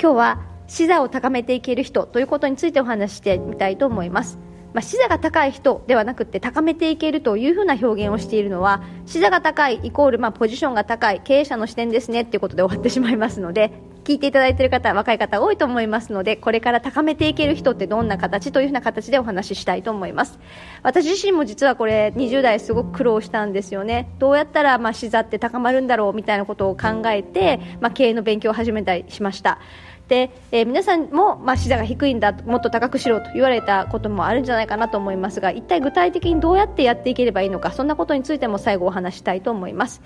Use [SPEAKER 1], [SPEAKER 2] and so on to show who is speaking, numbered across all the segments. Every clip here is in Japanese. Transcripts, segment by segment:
[SPEAKER 1] 今日は視座を高めていける人ということについてお話してみたいと思います。まあ、視座が高い人ではなくて高めていけるというふうな表現をしているのは視座が高いイコールまあポジションが高い経営者の視点ですねっていうことで終わってしまいますので聞いていただいている方若い方多いと思いますのでこれから高めていける人ってどんな形というふうな形でお話ししたいと思います。私自身も実はこれ20代すごく苦労したんですよね。どうやったらまあ視座って高まるんだろうみたいなことを考えて、まあ、経営の勉強を始めたりしました。で、えー、皆さんも、まあ、視座が低いんだもっと高くしろと言われたこともあるんじゃないかなと思いますが一体具体的にどうやってやっていければいいのかそんなことについても最後お話したいと思います。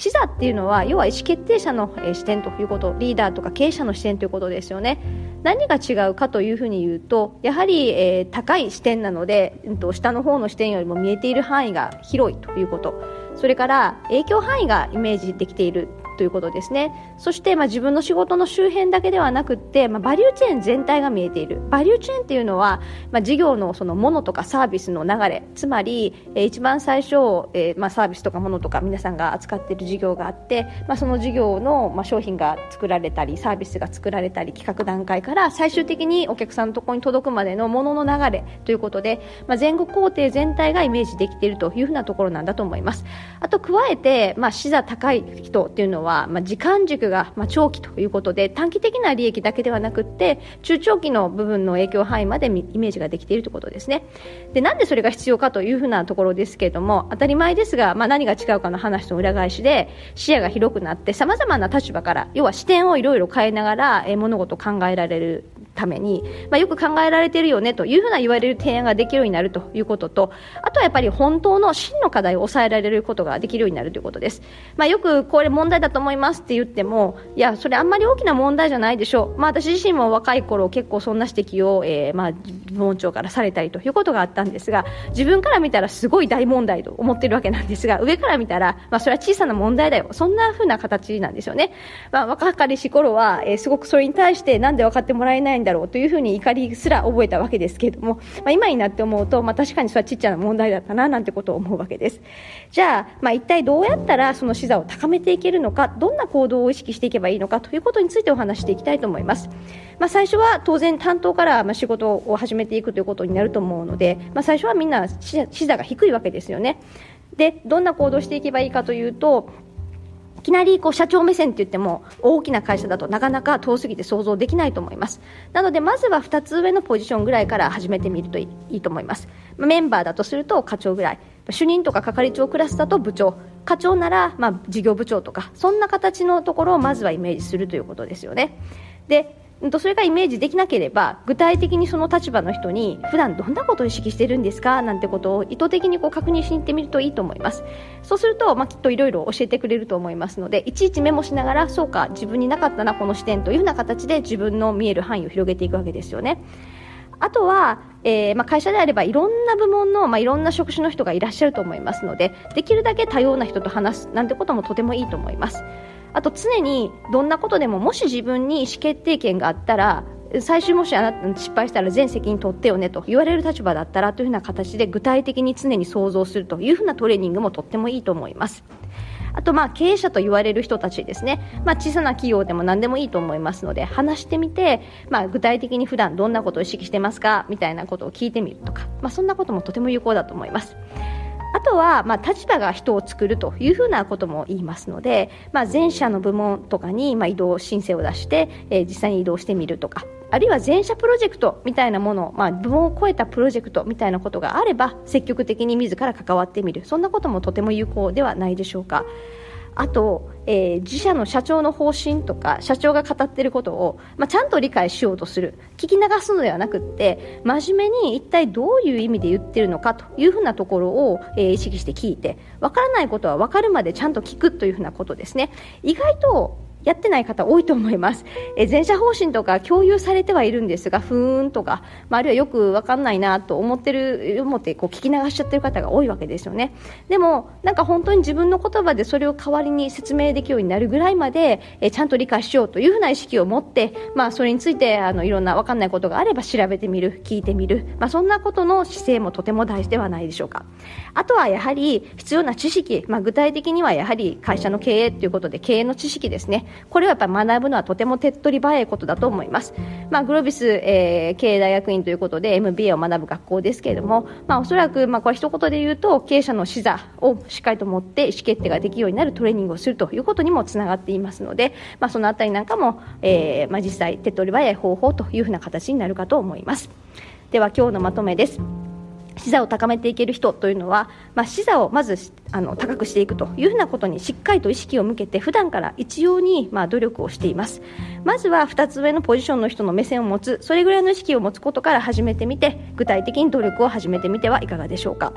[SPEAKER 1] 視座っていうのは要は意思決定者の、視点ということリーダーとか経営者の視点ということですよね。何が違うかというふうに言うとやはり、えー、高い視点なので、うん、と下の方の視点よりも見えている範囲が広いということ。それから影響範囲がイメージできているということですね。そして、まあ、自分の仕事の周辺だけではなくて、まあ、バリューチェーン全体が見えている。バリューチェーンっていうのは、まあ、事業のそのものとかサービスの流れ。つまり、えー、一番最初、えーまあ、サービスとかものとか皆さんが扱っている事業があって、まあ、その事業の、まあ、商品が作られたりサービスが作られたり企画段階から最終的にお客さんのところに届くまでのものの流れ。ということで、まあ、前後工程全体がイメージできているというふうなところなんだと思います。あと加えて、まあ、視座高い人っていうのは、まあ、時間軸が、まあ、長期ということで短期的な利益だけではなくて中長期の部分の影響範囲までイメージができているということですね。でなんでそれが必要かというふうなところですけれども当たり前ですが、まあ、何が違うかの話と裏返しで視野が広くなってさまざまな立場から要は視点をいろいろ変えながら、え物事を考えられるために、まあ、よく考えられているよねというふうな言われる提案ができるようになるということとあとはやっぱり本当の真の課題を抑えられることができるようになるということです、まあ、よくこれ問題だと思いますって言ってもいやそれあんまり大きな問題じゃないでしょ。う、まあ、私自身も若い頃結構そんな指摘を、えー、まあ部門長からされたりということがあったんですが自分から見たらすごい大問題と思ってるわけなんですが上から見たら、まあ、それは小さな問題だよ。そんなふうな形なんですよね、まあ、若かりし頃は、えー、すごくそれに対してなんで分かってもらえないんだろうというふうに怒りすら覚えたわけですけれども、まあ、今になって思うと、まあ、確かにそれはちっちゃな問題だったななんてことを思うわけです。じゃあ、まあ、一体どうやったらその視座を高めていけるのかどんな行動を意識していけばいいのかということについてお話していきたいと思います、まあ、最初は当然担当からまあ仕事を始めていくということになると思うので、まあ、最初はみんな視座が低いわけですよね。でどんな行動していけばいいかというといきなりこう社長目線って言っても大きな会社だとなかなか遠すぎて想像できないと思います。なのでまずは2つ上のポジションぐらいから始めてみるといいと思います。メンバーだとすると課長ぐらい。主任とか係長クラスだと部長。課長ならま事業部長とかそんな形のところをまずはイメージするということですよね。でそれがイメージできなければ具体的にその立場の人に普段どんなことを意識してるんですか？なんてことを意図的にこう確認しに行ってみるといいと思います。そうすると、まあ、きっといろいろ教えてくれると思いますのでいちいちメモしながらそうか自分になかったなこの視点というふうな形で自分の見える範囲を広げていくわけですよね。あとは、えーまあ、会社であればいろんな部門の、まあ、いろんな職種の人がいらっしゃると思いますのでできるだけ多様な人と話すなんてこともとてもいいと思います。あと常にどんなことでももし自分に意思決定権があったら最終もしあなた失敗したら全責任取ってよねと言われる立場だったらというふうな形で具体的に常に想像するというふうなトレーニングもとってもいいと思います。あとまあ経営者と言われる人たちですね、まあ、小さな企業でも何でもいいと思いますので話してみて、まあ、具体的に普段どんなことを意識してますかみたいなことを聞いてみるとか、まあ、そんなこともとても有効だと思います。あとは、まあ、立場が人を作るというふうなことも言いますので、まあ、前者の部門とかに、まあ、移動申請を出して、えー、実際に移動してみるとかあるいは前者プロジェクトみたいなもの、まあ、部門を超えたプロジェクトみたいなことがあれば積極的に自ら関わってみるそんなこともとても有効ではないでしょうか。あと、えー、自社の社長の方針とか社長が語っていることを、まあ、ちゃんと理解しようとする。聞き流すのではなくって真面目に一体どういう意味で言ってるのかというふうなところを、えー、意識して聞いて分からないことは分かるまでちゃんと聞くというふうなことですね。意外とやってない方多いと思います。え全社方針とか共有されてはいるんですが、ふーんとか、まあ、あるいはよくわかんないなと思ってる、思ってこう聞き流しちゃってる方が多いわけですよね。でも、なんか本当に自分の言葉でそれを代わりに説明できるようになるぐらいまで、えちゃんと理解しようというふうな意識を持って、まあ、それについて、あの、いろんなわかんないことがあれば調べてみる、聞いてみる、まあ、そんなことの姿勢もとても大事ではないでしょうか。あとはやはり必要な知識、まあ、具体的にはやはり会社の経営ということで経営の知識ですね。これはやっぱり学ぶのはとても手っ取り早いことだと思います、まあ、グロービス、えー、経営大学院ということで MBA を学ぶ学校ですけれども、まあ、おそらく、まあ、これ一言で言うと経営者の視座をしっかりと持って意思決定ができるようになるトレーニングをするということにもつながっていますので、まあ、そのあたりなんかも、えーまあ、実際手っ取り早い方法というふうな形になるかと思います。では今日のまとめです。視座を高めていける人というのは、まあ、視座をまずあの高くしていくというふうなことにしっかりと意識を向けて普段から一様にまあ努力をしています。まずは2つ上のポジションの人の目線を持つそれぐらいの意識を持つことから始めてみて具体的に努力を始めてみてはいかがでしょうか。